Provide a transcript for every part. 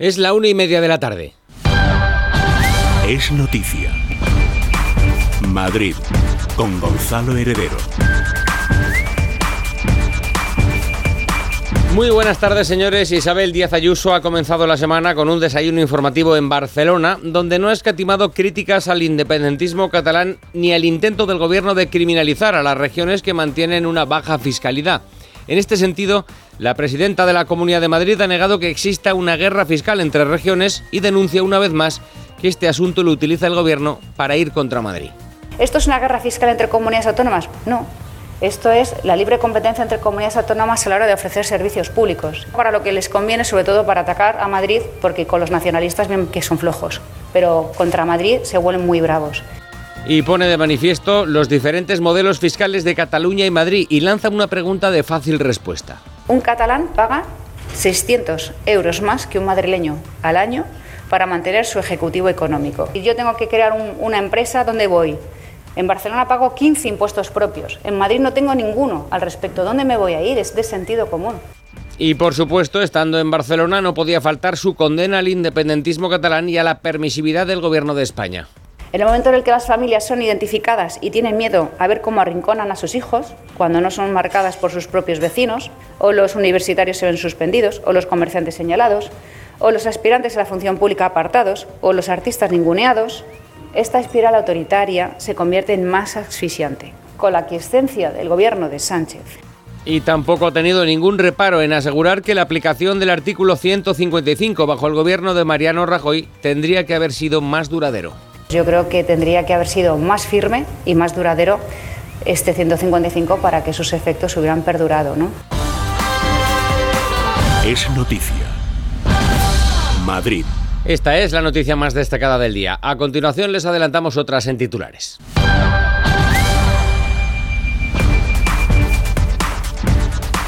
Es la una y media de la tarde. Es noticia. Madrid, con Gonzalo Heredero. Muy buenas tardes, señores. Isabel Díaz Ayuso ha comenzado la semana con un desayuno informativo en Barcelona, donde no ha escatimado críticas al independentismo catalán ni al intento del gobierno de criminalizar a las regiones que mantienen una baja fiscalidad. En este sentido, la presidenta de la Comunidad de Madrid ha negado que exista una guerra fiscal entre regiones y denuncia una vez más que este asunto lo utiliza el gobierno para ir contra Madrid. ¿Esto es una guerra fiscal entre comunidades autónomas? No. Esto es la libre competencia entre comunidades autónomas a la hora de ofrecer servicios públicos, para lo que les conviene, sobre todo para atacar a Madrid, porque con los nacionalistas ven que son flojos, pero contra Madrid se vuelven muy bravos. Y pone de manifiesto los diferentes modelos fiscales de Cataluña y Madrid y lanza una pregunta de fácil respuesta. Un catalán paga 600 euros más que un madrileño al año para mantener su ejecutivo económico. Y yo tengo que crear un- una empresa donde voy. En Barcelona pago 15 impuestos propios. En Madrid no tengo ninguno al respecto. ¿Dónde me voy a ir? Es de sentido común. Y por supuesto, estando en Barcelona, no podía faltar su condena al independentismo catalán y a la permisividad del gobierno de España. En el momento en el que las familias son identificadas y tienen miedo a ver cómo arrinconan a sus hijos, cuando no son marcadas por sus propios vecinos, o los universitarios se ven suspendidos, o los comerciantes señalados, o los aspirantes a la función pública apartados, o los artistas ninguneados, esta espiral autoritaria se convierte en más asfixiante, con la aquiescencia del gobierno de Sánchez. Y tampoco ha tenido ningún reparo en asegurar que la aplicación del artículo 155 bajo el gobierno de Mariano Rajoy tendría que haber sido más duradero. Yo creo que tendría que haber sido más firme y más duradero este 155 para que sus efectos hubieran perdurado, ¿no? Es noticia. Madrid. Esta es la noticia más destacada del día. A continuación les adelantamos otras en titulares.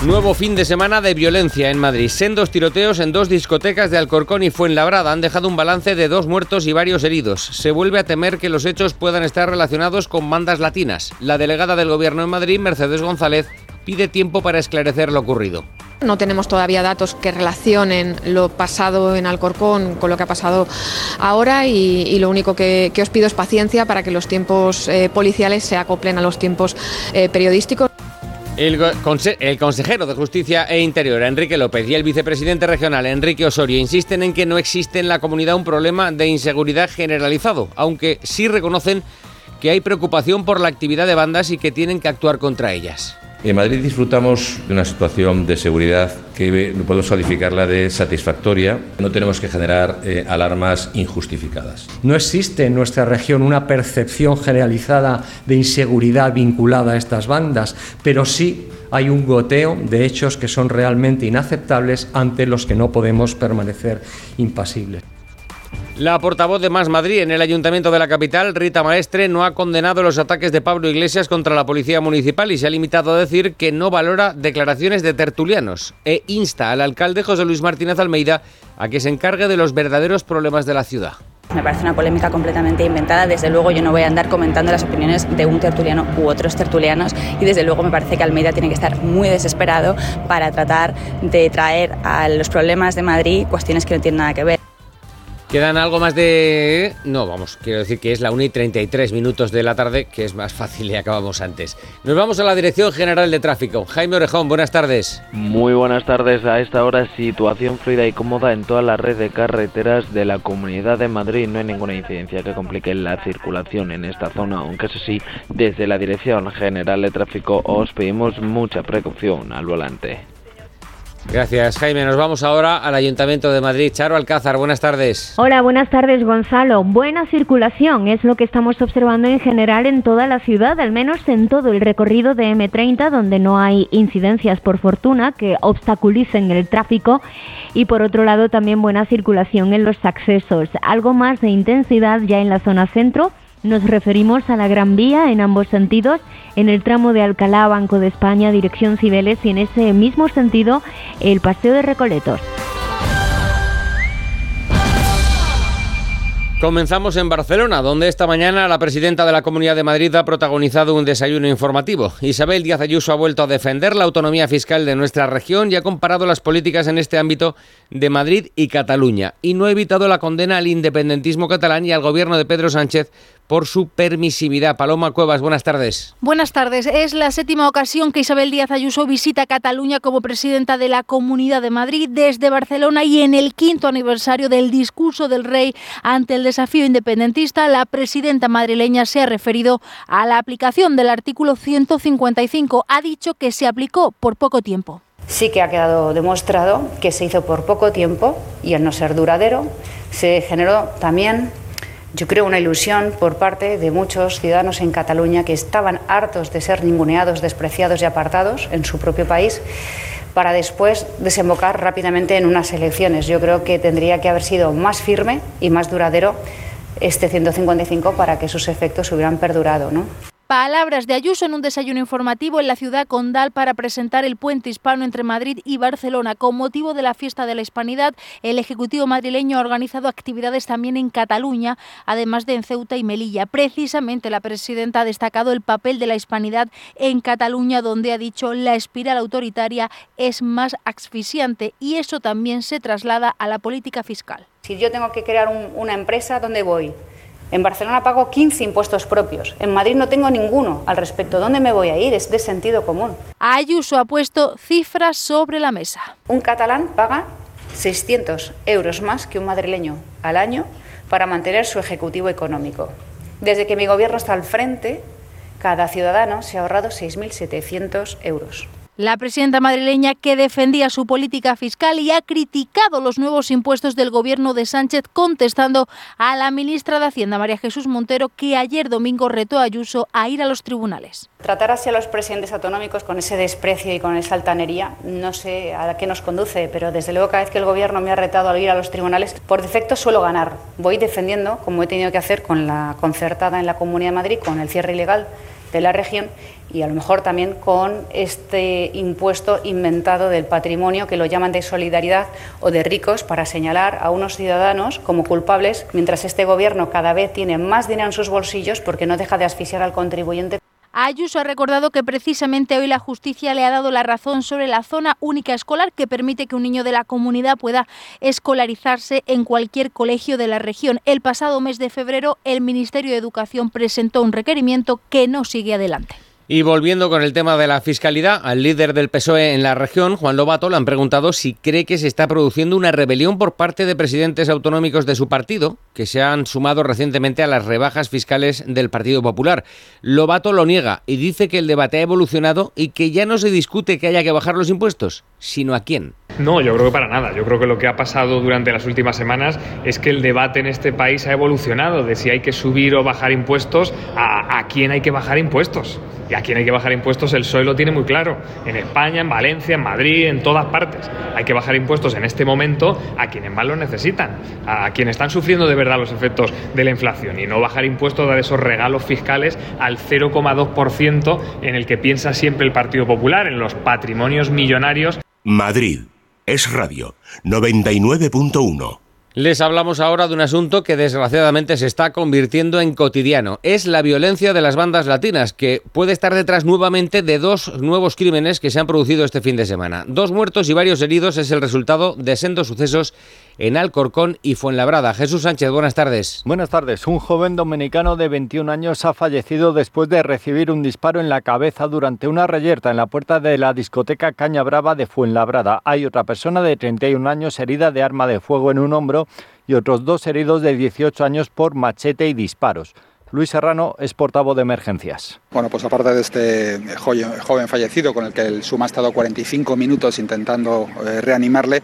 Nuevo fin de semana de violencia en Madrid. Sendos tiroteos en dos discotecas de Alcorcón y Fuenlabrada han dejado un balance de dos muertos y varios heridos. Se vuelve a temer que los hechos puedan estar relacionados con bandas latinas. La delegada del gobierno en Madrid, Mercedes González, pide tiempo para esclarecer lo ocurrido. No tenemos todavía datos que relacionen lo pasado en Alcorcón con lo que ha pasado ahora y, lo único que, que os pido es paciencia para que los tiempos eh, policiales se acoplen a los tiempos eh, periodísticos. El, consejero de Justicia e Interior, Enrique López, y el vicepresidente regional, Enrique Osorio, insisten en que no existe en la comunidad un problema de inseguridad generalizado, aunque sí reconocen que hay preocupación por la actividad de bandas y que tienen que actuar contra ellas. En Madrid disfrutamos de una situación de seguridad que podemos calificarla de satisfactoria. No tenemos que generar eh, alarmas injustificadas. No existe en nuestra región una percepción generalizada de inseguridad vinculada a estas bandas, pero sí hay un goteo de hechos que son realmente inaceptables ante los que no podemos permanecer impasibles. La portavoz de Más Madrid en el Ayuntamiento de la capital, Rita Maestre, no ha condenado los ataques de Pablo Iglesias contra la Policía Municipal y se ha limitado a decir que no valora declaraciones de tertulianos e insta al alcalde José Luis Martínez Almeida a que se encargue de los verdaderos problemas de la ciudad. Me parece una polémica completamente inventada. Desde luego yo no voy a andar comentando las opiniones de un tertuliano u otros tertulianos y desde luego me parece que Almeida tiene que estar muy desesperado para tratar de traer a los problemas de Madrid cuestiones que no tienen nada que ver. Quedan algo más de... No, vamos, quiero decir que es la 1 y 33 minutos de la tarde, que es más fácil y acabamos antes. Nos vamos a la Dirección General de Tráfico. Jaime Orejón, buenas tardes. Muy buenas tardes. A esta hora situación fluida y cómoda en toda la red de carreteras de la Comunidad de Madrid. No hay ninguna incidencia que complique la circulación en esta zona, aunque eso sí, desde la Dirección General de Tráfico os pedimos mucha precaución al volante. Gracias, Jaime. Nos vamos ahora al Ayuntamiento de Madrid. Charo Alcázar, buenas tardes. Hola, buenas tardes, Gonzalo. Buena circulación es lo que estamos observando en general en toda la ciudad, al menos en todo el recorrido de M30, donde no hay incidencias, por fortuna, que obstaculicen el tráfico. Y por otro lado, también buena circulación en los accesos. Algo más de intensidad ya en la zona centro nos referimos a la Gran Vía en ambos sentidos, en el tramo de Alcalá, Banco de España, dirección Cibeles y en ese mismo sentido el Paseo de Recoletos. Comenzamos en Barcelona, donde esta mañana la presidenta de la Comunidad de Madrid ha protagonizado un desayuno informativo. Isabel Díaz Ayuso ha vuelto a defender la autonomía fiscal de nuestra región y ha comparado las políticas en este ámbito de Madrid y Cataluña. Y no ha evitado la condena al independentismo catalán y al gobierno de Pedro Sánchez por su permisividad. Paloma Cuevas, buenas tardes. Buenas tardes. Es la séptima ocasión que Isabel Díaz Ayuso visita Cataluña como presidenta de la Comunidad de Madrid desde Barcelona y en el quinto aniversario del discurso del rey ante el desafío independentista, la presidenta madrileña se ha referido a la aplicación del artículo 155. Ha dicho que se aplicó por poco tiempo. Sí que ha quedado demostrado que se hizo por poco tiempo y al no ser duradero, se generó también yo creo una ilusión por parte de muchos ciudadanos en Cataluña que estaban hartos de ser ninguneados, despreciados y apartados en su propio país para después desembocar rápidamente en unas elecciones. Yo creo que tendría que haber sido más firme y más duradero este 155 para que sus efectos hubieran perdurado. ¿no? Palabras de Ayuso en un desayuno informativo en la ciudad condal para presentar el puente hispano entre Madrid y Barcelona. Con motivo de la fiesta de la Hispanidad, el Ejecutivo madrileño ha organizado actividades también en Cataluña, además de en Ceuta y Melilla. Precisamente la presidenta ha destacado el papel de la Hispanidad en Cataluña, donde ha dicho la espiral autoritaria es más asfixiante y eso también se traslada a la política fiscal. Si yo tengo que crear un, una empresa, ¿dónde voy? En Barcelona pago 15 impuestos propios. En Madrid no tengo ninguno al respecto. ¿Dónde me voy a ir? Es de sentido común. Ayuso ha puesto cifras sobre la mesa. Un catalán paga 600 euros más que un madrileño al año para mantener su ejecutivo económico. Desde que mi gobierno está al frente, cada ciudadano se ha ahorrado 6.700 euros. La presidenta madrileña que defendía su política fiscal y ha criticado los nuevos impuestos del gobierno de Sánchez contestando a la ministra de Hacienda María Jesús Montero que ayer domingo retó a Ayuso a ir a los tribunales. Tratar así a los presidentes autonómicos con ese desprecio y con esa altanería no sé a qué nos conduce, pero desde luego cada vez que el gobierno me ha retado a ir a los tribunales, por defecto suelo ganar. Voy defendiendo, como he tenido que hacer con la concertada en la Comunidad de Madrid, con el cierre ilegal de la región y a lo mejor también con este impuesto inventado del patrimonio que lo llaman de solidaridad o de ricos para señalar a unos ciudadanos como culpables mientras este gobierno cada vez tiene más dinero en sus bolsillos porque no deja de asfixiar al contribuyente. Ayuso ha recordado que precisamente hoy la justicia le ha dado la razón sobre la zona única escolar que permite que un niño de la comunidad pueda escolarizarse en cualquier colegio de la región. El pasado mes de febrero el Ministerio de Educación presentó un requerimiento que no sigue adelante. Y volviendo con el tema de la fiscalidad, al líder del PSOE en la región, Juan Lobato, le han preguntado si cree que se está produciendo una rebelión por parte de presidentes autonómicos de su partido, que se han sumado recientemente a las rebajas fiscales del Partido Popular. Lobato lo niega y dice que el debate ha evolucionado y que ya no se discute que haya que bajar los impuestos, sino a quién. No, yo creo que para nada. Yo creo que lo que ha pasado durante las últimas semanas es que el debate en este país ha evolucionado de si hay que subir o bajar impuestos a, quién hay que bajar impuestos. Y a quién hay que bajar impuestos el PSOE lo tiene muy claro. En España, en Valencia, en Madrid, en todas partes. Hay que bajar impuestos en este momento a quienes más lo necesitan, a quienes están sufriendo de verdad los efectos de la inflación y no bajar impuestos, dar esos regalos fiscales al 0,2% en el que piensa siempre el Partido Popular, en los patrimonios millonarios. Madrid. Es Radio 99.1. Les hablamos ahora de un asunto que desgraciadamente se está convirtiendo en cotidiano. Es la violencia de las bandas latinas, que puede estar detrás nuevamente de dos nuevos crímenes que se han producido este fin de semana. Dos muertos y varios heridos es el resultado de sendos sucesos en Alcorcón y Fuenlabrada. Jesús Sánchez, buenas tardes. Buenas tardes. Un joven dominicano de 21 años ha fallecido después de recibir un disparo en la cabeza durante una reyerta en la puerta de la discoteca Caña Brava de Fuenlabrada. Hay otra persona de 31 años herida de arma de fuego en un hombro y otros dos heridos de 18 años por machete y disparos. Luis Serrano es portavoz de emergencias. Bueno, pues aparte de este joven fallecido con el que el SUMA ha estado 45 minutos intentando eh, reanimarle,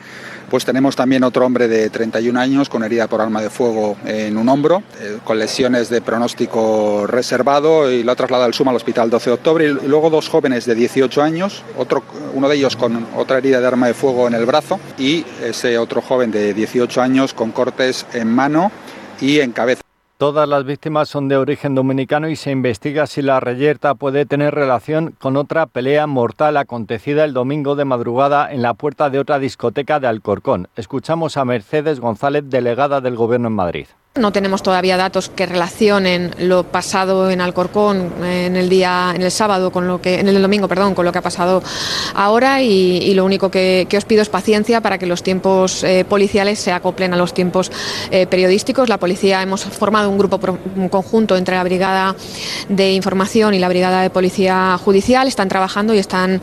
pues tenemos también otro hombre de 31 años con herida por arma de fuego en un hombro, eh, con lesiones de pronóstico reservado y lo ha trasladado el SUMA al hospital 12 de octubre. Y luego dos jóvenes de 18 años, otro, uno de ellos con otra herida de arma de fuego en el brazo y ese otro joven de 18 años con cortes en mano y en cabeza. Todas las víctimas son de origen dominicano y se investiga si la reyerta puede tener relación con otra pelea mortal acontecida el domingo de madrugada en la puerta de otra discoteca de Alcorcón. Escuchamos a Mercedes González, delegada del Gobierno en Madrid. No tenemos todavía datos que relacionen lo pasado en Alcorcón en el día, en el sábado, con lo que, en el domingo, perdón, con lo que ha pasado ahora y, lo único que, os pido es paciencia para que los tiempos eh, policiales se acoplen a los tiempos eh, periodísticos. La policía hemos formado un grupo un conjunto entre la brigada de información y la brigada de policía judicial. Están trabajando y están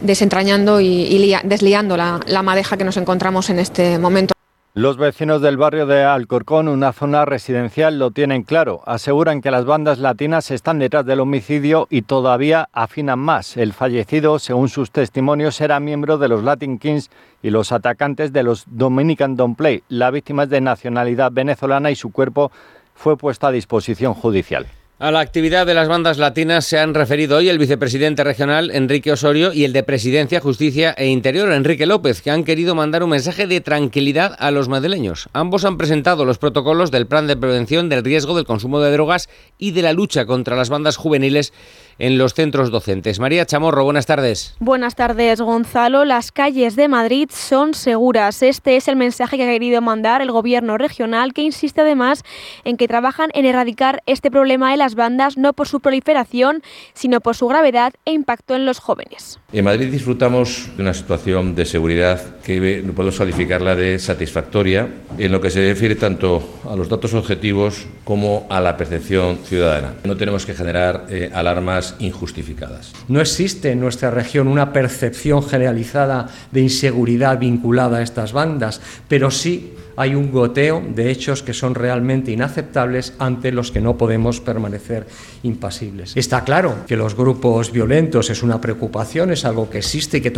desentrañando y, desliando la madeja que nos encontramos en este momento. Los vecinos del barrio de Alcorcón, una zona residencial, lo tienen claro. Aseguran que las bandas latinas están detrás del homicidio y todavía afinan más. El fallecido, según sus testimonios, era miembro de los Latin Kings y los atacantes de los Dominican Don't Play. La víctima es de nacionalidad venezolana y su cuerpo fue puesto a disposición judicial. A la actividad de las bandas latinas se han referido hoy el vicepresidente regional Enrique Osorio y el de Presidencia, Justicia e Interior Enrique López, que han querido mandar un mensaje de tranquilidad a los madrileños. Ambos han presentado los protocolos del plan de prevención del riesgo del consumo de drogas y de la lucha contra las bandas juveniles en los centros docentes. María Chamorro, buenas tardes. Buenas tardes, Gonzalo. Las calles de Madrid son seguras. Este es el mensaje que ha querido mandar el gobierno regional, que insiste además en que trabajan en erradicar este problema de las bandas no por su proliferación, sino por su gravedad e impacto en los jóvenes. En Madrid disfrutamos de una situación de seguridad que podemos calificarla de satisfactoria en lo que se refiere tanto a los datos objetivos como a la percepción ciudadana. No tenemos que generar eh, alarmas injustificadas. No existe en nuestra región una percepción generalizada de inseguridad vinculada a estas bandas, pero sí hay un goteo de hechos que son realmente inaceptables ante los que no podemos permanecer impasibles. Está claro que los grupos violentos es una preocupación, es algo que existe y que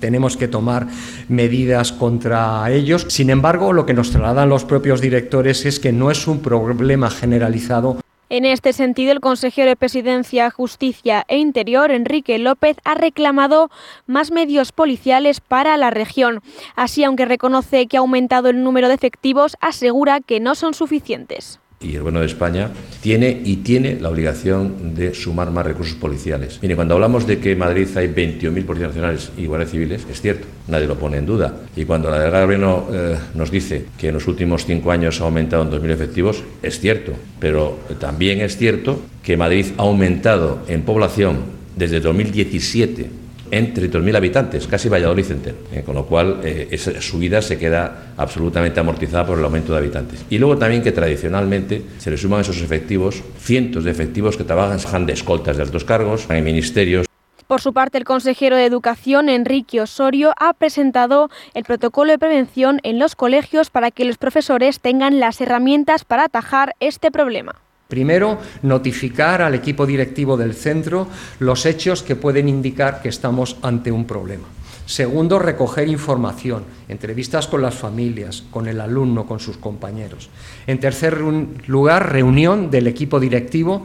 tenemos que tomar medidas contra ellos. Sin embargo, lo que nos trasladan los propios directores es que no es un problema generalizado en este sentido, el consejero de Presidencia, Justicia e Interior, Enrique López, ha reclamado más medios policiales para la región. Así, aunque reconoce que ha aumentado el número de efectivos, asegura que no son suficientes y el Gobierno de España tiene y tiene la obligación de sumar más recursos policiales. Mire, cuando hablamos de que en Madrid hay 21.000 policías nacionales y guardias civiles, es cierto, nadie lo pone en duda. Y cuando la delegada del Gobierno eh, nos dice que en los últimos cinco años ha aumentado en 2.000 efectivos, es cierto. Pero también es cierto que Madrid ha aumentado en población desde 2017 en 32.000 habitantes, casi Valladolid entero. Eh, con lo cual, eh, esa subida se queda absolutamente amortizada por el aumento de habitantes. Y luego también que tradicionalmente se le suman esos efectivos, cientos de efectivos que trabajan de escoltas de altos cargos, en ministerios, por su parte, el consejero de Educación, Enrique Osorio, ha presentado el protocolo de prevención en los colegios para que los profesores tengan las herramientas para atajar este problema. Primero, notificar al equipo directivo del centro los hechos que pueden indicar que estamos ante un problema. Segundo, recoger información, entrevistas con las familias, con el alumno, con sus compañeros. En tercer lugar, reunión del equipo directivo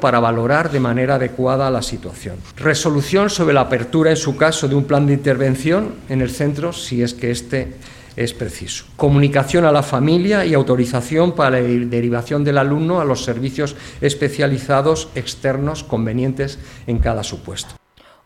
para valorar de manera adecuada la situación. Resolución sobre la apertura, en su caso, de un plan de intervención en el centro, si es que este es preciso. Comunicación a la familia y autorización para la derivación del alumno a los servicios especializados externos convenientes en cada supuesto.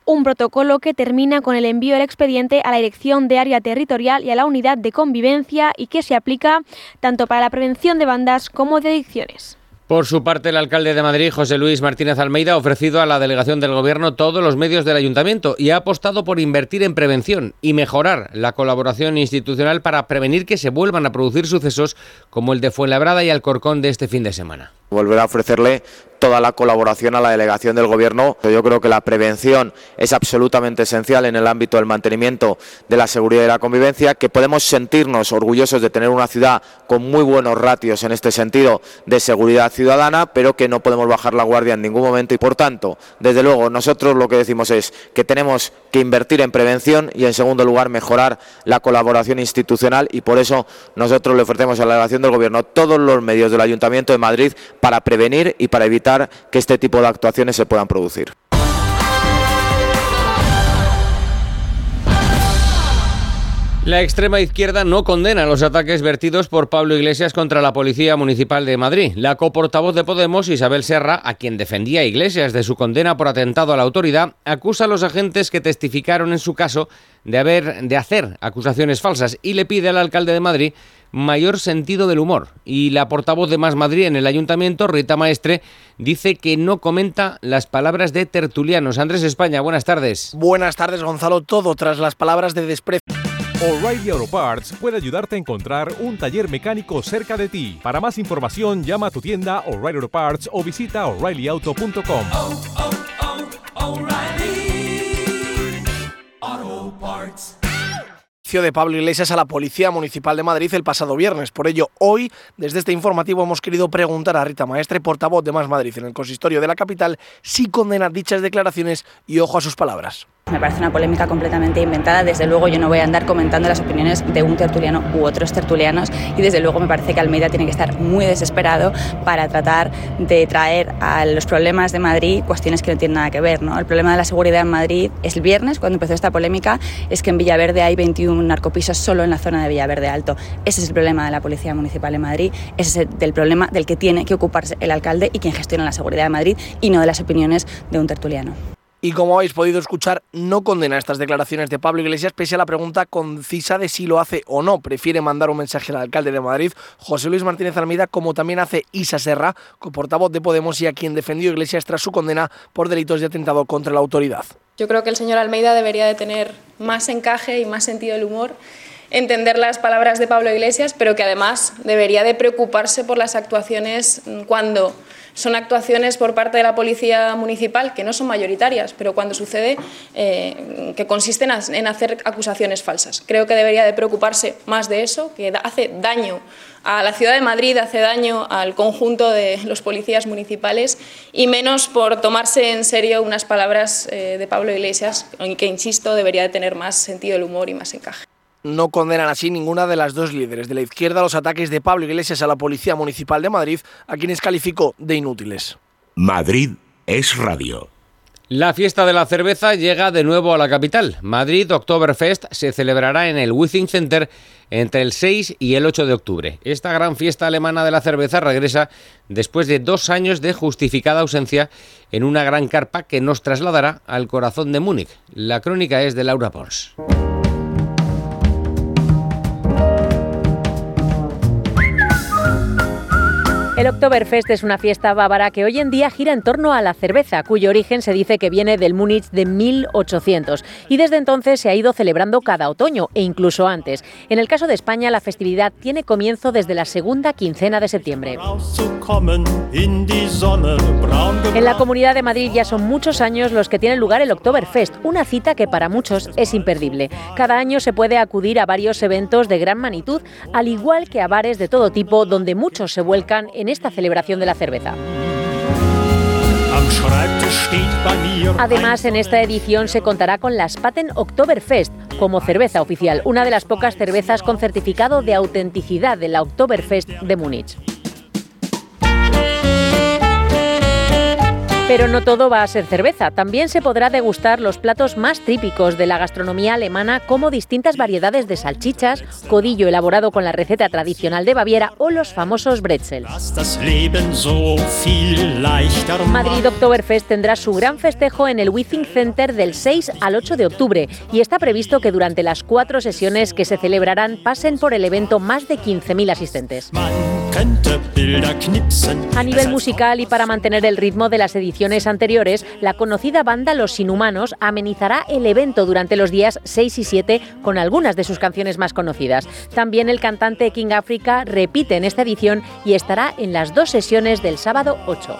Un protocolo que termina con el envío del expediente a la Dirección de Área Territorial y a la Unidad de Convivencia y que se aplica tanto para la prevención de bandas como de adicciones. Por su parte, el alcalde de Madrid, José Luis Martínez Almeida, ha ofrecido a la delegación del Gobierno todos los medios del ayuntamiento y ha apostado por invertir en prevención y mejorar la colaboración institucional para prevenir que se vuelvan a producir sucesos como el de Fuenlabrada y Alcorcón de este fin de semana volver a ofrecerle toda la colaboración a la delegación del Gobierno. Yo creo que la prevención es absolutamente esencial en el ámbito del mantenimiento de la seguridad y la convivencia, que podemos sentirnos orgullosos de tener una ciudad con muy buenos ratios en este sentido de seguridad ciudadana, pero que no podemos bajar la guardia en ningún momento y, por tanto, desde luego, nosotros lo que decimos es que tenemos que invertir en prevención y, en segundo lugar, mejorar la colaboración institucional y por eso nosotros le ofrecemos a la delegación del Gobierno todos los medios del Ayuntamiento de Madrid para prevenir y para evitar que este tipo de actuaciones se puedan producir. La extrema izquierda no condena los ataques vertidos por Pablo Iglesias contra la Policía Municipal de Madrid. La coportavoz de Podemos, Isabel Serra, a quien defendía Iglesias de su condena por atentado a la autoridad, acusa a los agentes que testificaron en su caso de haber de hacer acusaciones falsas y le pide al alcalde de Madrid mayor sentido del humor. Y la portavoz de Más Madrid en el ayuntamiento, Rita Maestre, dice que no comenta las palabras de tertulianos. Andrés España, buenas tardes. Buenas tardes, Gonzalo. Todo tras las palabras de desprecio. O'Reilly Auto Parts puede ayudarte a encontrar un taller mecánico cerca de ti. Para más información, llama a tu tienda O'Reilly Auto Parts o visita oreillyauto.com de Pablo Iglesias a la Policía Municipal de Madrid el pasado viernes. Por ello, hoy, desde este informativo, hemos querido preguntar a Rita Maestre, portavoz de Más Madrid en el consistorio de la capital, si condena dichas declaraciones y ojo a sus palabras. Me parece una polémica completamente inventada. Desde luego yo no voy a andar comentando las opiniones de un tertuliano u otros tertulianos y desde luego me parece que Almeida tiene que estar muy desesperado para tratar de traer a los problemas de Madrid cuestiones que no tienen nada que ver. ¿no? El problema de la seguridad en Madrid es el viernes, cuando empezó esta polémica, es que en Villaverde hay 21 narcopisos solo en la zona de Villaverde Alto. Ese es el problema de la Policía Municipal de Madrid, ese es el problema del que tiene que ocuparse el alcalde y quien gestiona la seguridad de Madrid y no de las opiniones de un tertuliano. Y como habéis podido escuchar, no condena estas declaraciones de Pablo Iglesias pese a la pregunta concisa de si lo hace o no. Prefiere mandar un mensaje al alcalde de Madrid, José Luis Martínez Almeida, como también hace Isa Serra, portavoz de Podemos y a quien defendió Iglesias tras su condena por delitos de atentado contra la autoridad. Yo creo que el señor Almeida debería de tener más encaje y más sentido del humor entender las palabras de Pablo Iglesias, pero que además debería de preocuparse por las actuaciones cuando son actuaciones por parte de la Policía Municipal que no son mayoritarias, pero cuando sucede eh, que consisten en hacer acusaciones falsas. Creo que debería de preocuparse más de eso, que hace daño a la ciudad de Madrid, hace daño al conjunto de los policías municipales y menos por tomarse en serio unas palabras eh, de Pablo Iglesias, que, insisto, debería de tener más sentido del humor y más encaje no condenan así ninguna de las dos líderes de la izquierda los ataques de Pablo Iglesias a la Policía Municipal de Madrid, a quienes calificó de inútiles. Madrid es radio. La fiesta de la cerveza llega de nuevo a la capital. Madrid Oktoberfest se celebrará en el Withing Center entre el 6 y el 8 de octubre. Esta gran fiesta alemana de la cerveza regresa después de dos años de justificada ausencia en una gran carpa que nos trasladará al corazón de Múnich. La crónica es de Laura Pons. El Oktoberfest es una fiesta bávara que hoy en día gira en torno a la cerveza, cuyo origen se dice que viene del Múnich de 1800 y desde entonces se ha ido celebrando cada otoño e incluso antes. En el caso de España, la festividad tiene comienzo desde la segunda quincena de septiembre. En la Comunidad de Madrid ya son muchos años los que tiene lugar el Oktoberfest, una cita que para muchos es imperdible. Cada año se puede acudir a varios eventos de gran magnitud, al igual que a bares de todo tipo donde muchos se vuelcan en esta celebración de la cerveza. Además, en esta edición se contará con la Spaten Oktoberfest como cerveza oficial, una de las pocas cervezas con certificado de autenticidad de la Oktoberfest de Múnich. Pero no todo va a ser cerveza, también se podrá degustar los platos más típicos de la gastronomía alemana como distintas variedades de salchichas, codillo elaborado con la receta tradicional de Baviera o los famosos bretzels. Madrid Oktoberfest tendrá su gran festejo en el Withing Center del 6 al 8 de octubre y está previsto que durante las cuatro sesiones que se celebrarán pasen por el evento más de 15.000 asistentes. A nivel musical y para mantener el ritmo de las ediciones anteriores, la conocida banda Los Inhumanos amenizará el evento durante los días 6 y 7 con algunas de sus canciones más conocidas. También el cantante King Africa repite en esta edición y estará en las dos sesiones del sábado 8.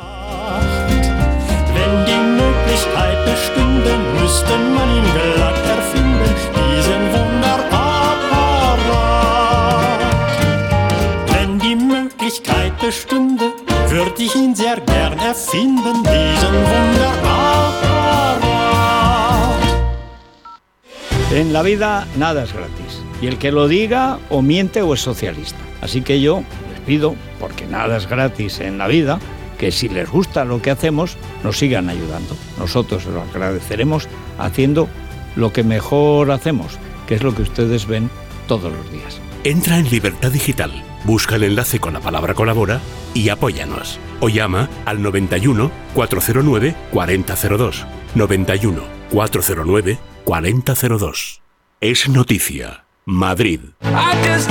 En la vida nada es gratis. Y el que lo diga o miente o es socialista. Así que yo les pido, porque nada es gratis en la vida, que si les gusta lo que hacemos, nos sigan ayudando. Nosotros lo agradeceremos haciendo lo que mejor hacemos, que es lo que ustedes ven todos los días. Entra en Libertad Digital, busca el enlace con la palabra colabora y apóyanos. O llama al 91 409 4002. 91 409 4002. Es noticia. Madrid. I just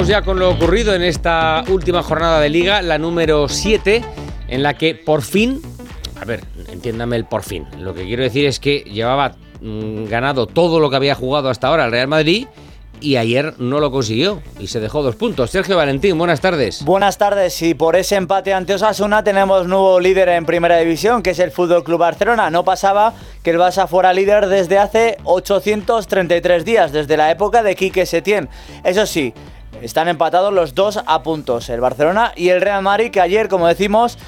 vamos ya con lo ocurrido en esta última jornada de liga, la número 7, en la que por fin, a ver, entiéndame el por fin, lo que quiero decir es que llevaba mm, ganado todo lo que había jugado hasta ahora el Real Madrid y ayer no lo consiguió y se dejó dos puntos. Sergio Valentín, buenas tardes. Buenas tardes y por ese empate ante Osasuna tenemos nuevo líder en primera división que es el Fútbol Club Barcelona. No pasaba que el Barça fuera líder desde hace 833 días, desde la época de Quique Setién. Eso sí, están empatados los dos a puntos, el Barcelona y el Real Madrid que ayer, como decimos,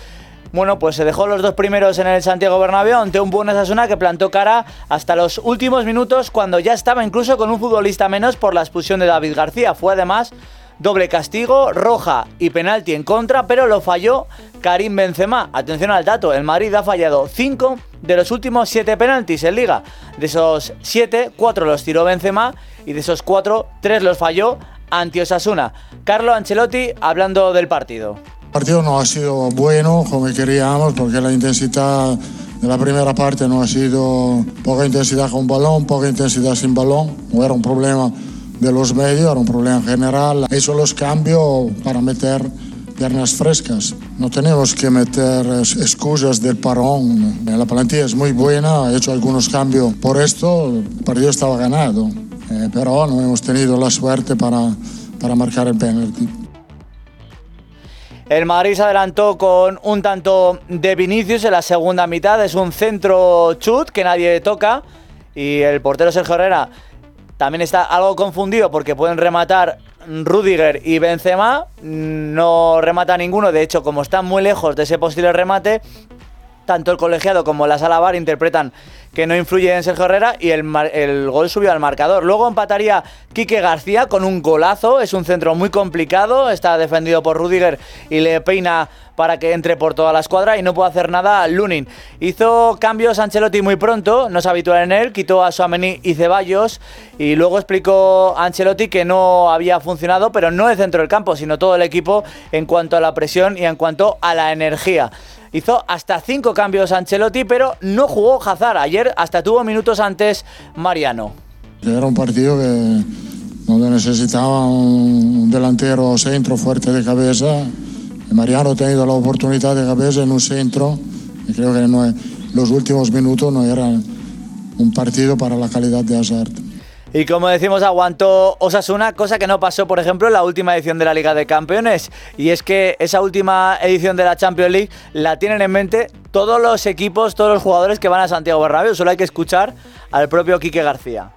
bueno, pues se dejó los dos primeros en el Santiago Bernabéu ante un buen Osasuna que plantó cara hasta los últimos minutos cuando ya estaba incluso con un futbolista menos por la expulsión de David García. Fue además doble castigo, roja y penalti en contra, pero lo falló Karim Benzema. Atención al dato, el Madrid ha fallado 5 de los últimos 7 penaltis en liga. De esos 7, 4 los tiró Benzema y de esos 4, 3 los falló ante Osasuna. Carlo Ancelotti hablando del partido. El partido no ha sido bueno como queríamos porque la intensidad de la primera parte no ha sido poca intensidad con balón, poca intensidad sin balón. No era un problema de los medios, era un problema general. Hizo los cambios para meter piernas frescas. No tenemos que meter excusas del parón. La plantilla es muy buena, ha hecho algunos cambios por esto. El partido estaba ganado, eh, pero no hemos tenido la suerte para, para marcar el penalti. El Madrid se adelantó con un tanto de Vinicius en la segunda mitad. Es un centro chut que nadie toca. Y el portero Sergio Herrera también está algo confundido porque pueden rematar Rudiger y Benzema. No remata ninguno. De hecho, como están muy lejos de ese posible remate, tanto el colegiado como la sala bar interpretan que no influye en Sergio Herrera y el, el, gol subió al marcador. Luego empataría Quique García con un golazo, es un centro muy complicado, está defendido por Rudiger y le peina para que entre por toda la escuadra y no puede hacer nada Lunin. Hizo cambios Ancelotti muy pronto, no es habitual en él, quitó a Suamení y Ceballos y luego explicó Ancelotti que no había funcionado, pero no el centro del campo, sino todo el equipo en cuanto a la presión y en cuanto a la energía. Hizo hasta cinco cambios Ancelotti, pero no jugó Hazard. Ayer hasta tuvo minutos antes Mariano. Era un partido que donde necesitaba un delantero centro fuerte de cabeza. Mariano ha tenido la oportunidad de cabeza en un centro y creo que no, los últimos minutos no eran un partido para la calidad de Hazard. Y como decimos, aguantó Osasuna, cosa que no pasó, por ejemplo, en la última edición de la Liga de Campeones. Y es que esa última edición de la Champions League la tienen en mente todos los equipos, todos los jugadores que van a Santiago Bernabéu. Solo hay que escuchar al propio Quique García.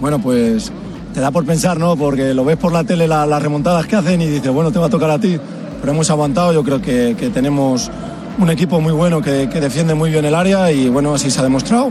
Bueno, pues te da por pensar, ¿no? Porque lo ves por la tele la- las remontadas que hacen y dices, bueno, te va a tocar a ti. Pero hemos aguantado, yo creo que, tenemos un equipo muy bueno que defiende muy bien el área y bueno, así se ha demostrado.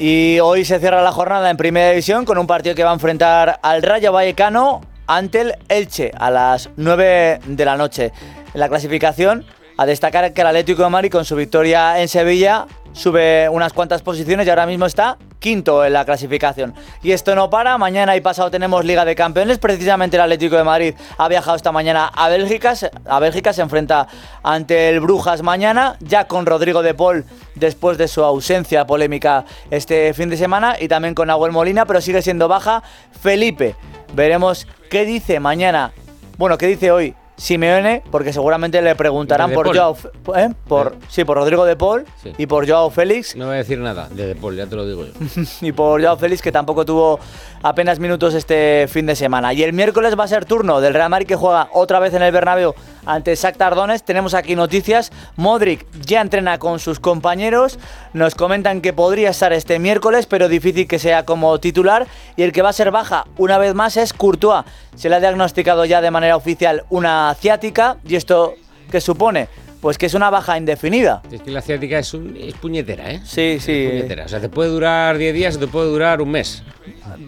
Y hoy se cierra la jornada en Primera División con un partido que va a enfrentar al Rayo Vallecano ante el Elche a las 9 de la noche. En la clasificación, a destacar que el Atlético de Madrid con su victoria en Sevilla sube unas cuantas posiciones y ahora mismo está quinto en la clasificación. Y esto no para, mañana y pasado tenemos Liga de Campeones, precisamente el Atlético de Madrid ha viajado esta mañana a Bélgica, a Bélgica se enfrenta ante el Brujas mañana, ya con Rodrigo de Paul después de su ausencia polémica este fin de semana y también con Nahuel Molina, pero sigue siendo baja Felipe. Veremos qué dice mañana, bueno, qué dice hoy Simeone, porque seguramente le preguntarán De por Paul. Joao, ¿eh? por, sí, por Rodrigo de Paul Sí. y por Joao Félix No voy a decir nada de Depol, ya te lo digo yo. y por Joao Félix que tampoco tuvo apenas minutos este fin de semana. Y el miércoles va a ser turno del Real Madrid que juega otra vez en el Bernabéu ante Shakhtar Donetsk. Tenemos aquí noticias. Modric ya entrena con sus compañeros. Nos comentan que podría estar este miércoles, pero difícil que sea como titular. Y el que va a ser baja una vez más es Courtois. Se le ha diagnosticado ya de manera oficial una ciática. ¿Y esto qué supone? Pues que es una baja indefinida. Es que la ciática es, un- es puñetera, ¿eh? Sí, sí. Es puñetera. O sea, te puede durar 10 días o te puede durar un mes.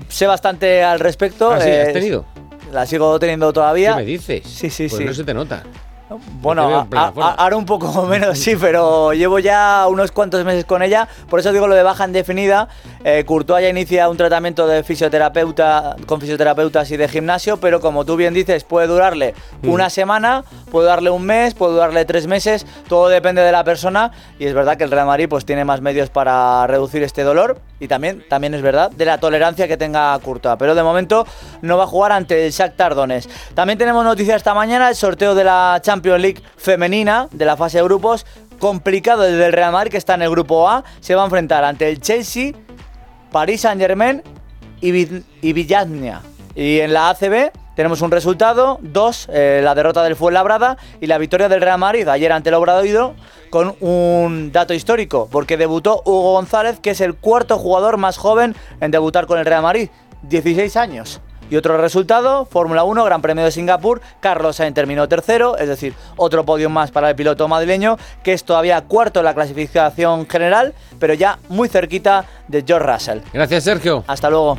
Sé bastante al respecto. Ah, sí, ¿has eh, tenido? La sigo teniendo todavía. ¿Qué me dices? Sí, sí, Pues sí. no se te nota. Bueno, a- a- ahora un poco menos, sí, pero llevo ya unos cuantos meses con ella. Por eso digo lo de baja indefinida. Eh, Courtois ya inicia un tratamiento de fisioterapeuta con fisioterapeutas y de gimnasio, pero como tú bien dices, puede durarle Mm. una semana, puede darle un mes, puede darle tres meses. Todo depende de la persona. Y es verdad que el Real Madrid pues tiene más medios para reducir este dolor. Y también, también es verdad de la tolerancia que tenga Courtois. Pero de momento no va a jugar ante el Shakhtar Donetsk. También tenemos noticias esta mañana, el sorteo de la Champions League femenina de la fase de grupos. Complicado el del Real Madrid que está en el grupo A. Se va a enfrentar ante el Chelsea, Paris Saint Germain y, Vi- y Villarnia. Y en la ACB tenemos un resultado, dos, eh, la derrota del Fuenlabrada y la victoria del Real Madrid ayer ante el Obradoiro con un dato histórico, porque debutó Hugo González, que es el cuarto jugador más joven en debutar con el Real Madrid, 16 años. Y otro resultado, Fórmula 1, Gran Premio de Singapur, Carlos Sainz terminó tercero, es decir, otro podio más para el piloto madrileño, que es todavía cuarto en la clasificación general, pero ya muy cerquita de George Russell. Gracias, Sergio. Hasta luego.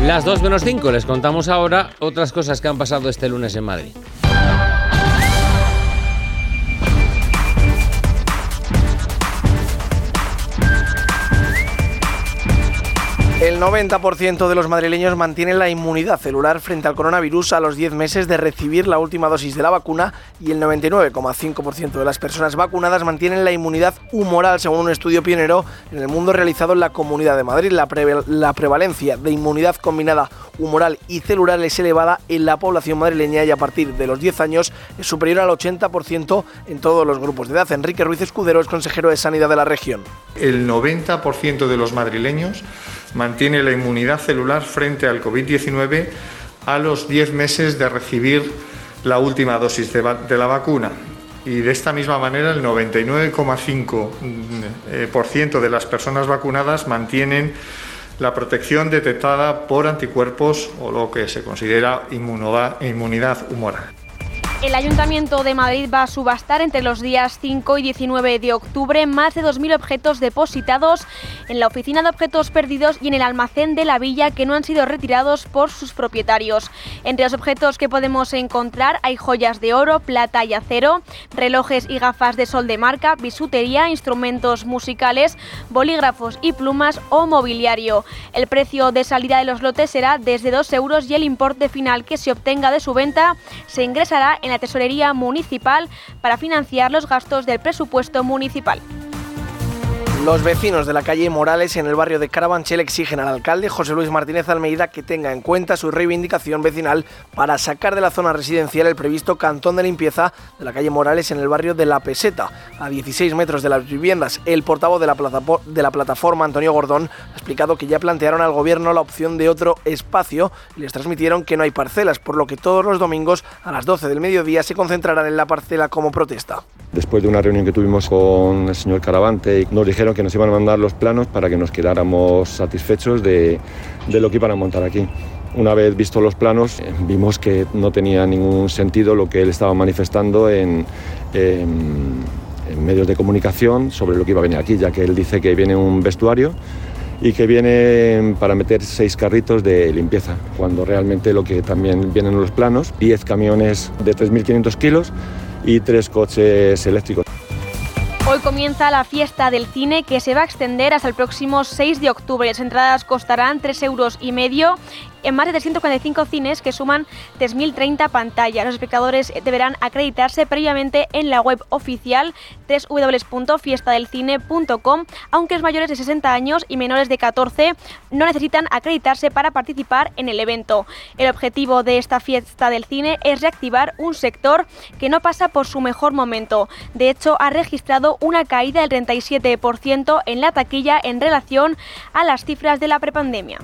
Las 2 menos 5 les contamos ahora otras cosas que han pasado este lunes en Madrid. El 90% de los madrileños mantienen la inmunidad celular frente al coronavirus a los 10 meses de recibir la última dosis de la vacuna y el 99,5% de las personas vacunadas mantienen la inmunidad humoral según un estudio pionero en el mundo realizado en la Comunidad de Madrid. La, la prevalencia de inmunidad combinada humoral y celular es elevada en la población madrileña y a partir de los 10 años es superior al 80% en todos los grupos de edad. Enrique Ruiz Escudero es consejero de Sanidad de la región. El 90% de los madrileños mantiene la inmunidad celular frente al COVID-19 a los 10 meses de recibir la última dosis de, la vacuna. Y de esta misma manera, el 99,5% eh, por ciento de las personas vacunadas mantienen la protección detectada por anticuerpos o lo que se considera inmunoda- inmunidad humoral. El Ayuntamiento de Madrid va a subastar entre los días 5 y 19 de octubre más de 2.000 objetos depositados en la Oficina de Objetos Perdidos y en el almacén de la villa que no han sido retirados por sus propietarios. Entre los objetos que podemos encontrar hay joyas de oro, plata y acero, relojes y gafas de sol de marca, bisutería, instrumentos musicales, bolígrafos y plumas o mobiliario. El precio de salida de los lotes será desde 2 euros y el importe final que se obtenga de su venta se ingresará en la tesorería municipal para financiar los gastos del presupuesto municipal. Los vecinos de la calle Morales en el barrio de Carabanchel exigen al alcalde José Luis Martínez Almeida que tenga en cuenta su reivindicación vecinal para sacar de la zona residencial el previsto cantón de limpieza de la calle Morales en el barrio de La Peseta, a 16 metros de las viviendas. El portavoz de la, plataforma, Antonio Gordón, ha explicado que ya plantearon al gobierno la opción de otro espacio y les transmitieron que no hay parcelas, por lo que todos los domingos a las 12 del mediodía se concentrarán en la parcela como protesta. Después de una reunión que tuvimos con el señor Caravante, nos dijeron que nos iban a mandar los planos para que nos quedáramos satisfechos de, de lo que iban a montar aquí. Una vez visto los planos, eh, vimos que no tenía ningún sentido lo que él estaba manifestando en, en, en medios de comunicación sobre lo que iba a venir aquí, ya que él dice que viene un vestuario y que viene para meter seis carritos de limpieza, cuando realmente lo que también vienen en los planos, 10 camiones de 3.500 kilos y tres coches eléctricos. Hoy comienza la fiesta del cine que se va a extender hasta el próximo 6 de octubre. Las entradas costarán 3 euros y medio en más de 345 cines que suman 3.030 pantallas. Los espectadores deberán acreditarse previamente en la web oficial www.fiestadelcine.com, aunque los mayores de 60 años y menores de 14 no necesitan acreditarse para participar en el evento. El objetivo de esta fiesta del cine es reactivar un sector que no pasa por su mejor momento. De hecho, ha registrado una caída del 37% en la taquilla en relación a las cifras de la prepandemia.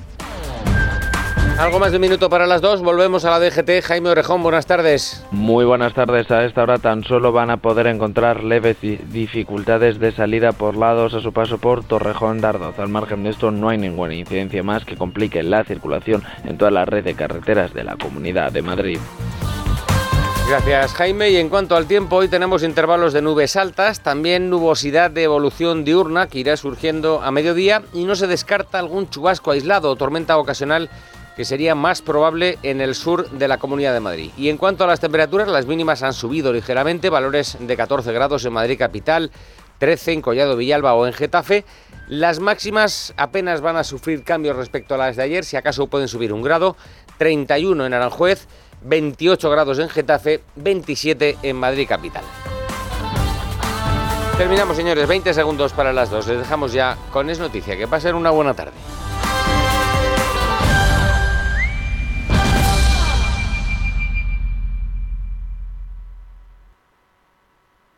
Algo más de un minuto para las dos. Volvemos a la DGT. Jaime Orejón, buenas tardes. Muy buenas tardes. A esta hora tan solo van a poder encontrar leves dificultades de salida por lados a su paso por Torrejón Dardoz. Al margen de esto, no hay ninguna incidencia más que complique la circulación en toda la red de carreteras de la Comunidad de Madrid. Gracias Jaime. Y en cuanto al tiempo, hoy tenemos intervalos de nubes altas, también nubosidad de evolución diurna que irá surgiendo a mediodía y no se descarta algún chubasco aislado o tormenta ocasional que sería más probable en el sur de la Comunidad de Madrid. Y en cuanto a las temperaturas, las mínimas han subido ligeramente, valores de 14 grados en Madrid capital, 13 en Collado Villalba o en Getafe. Las máximas apenas van a sufrir cambios respecto a las de ayer, si acaso pueden subir un grado, 31 en Aranjuez, 28 grados en Getafe, 27 en Madrid capital. Terminamos, señores, 20 segundos para las dos. Les dejamos ya con Es Noticia. Que pasen una buena tarde.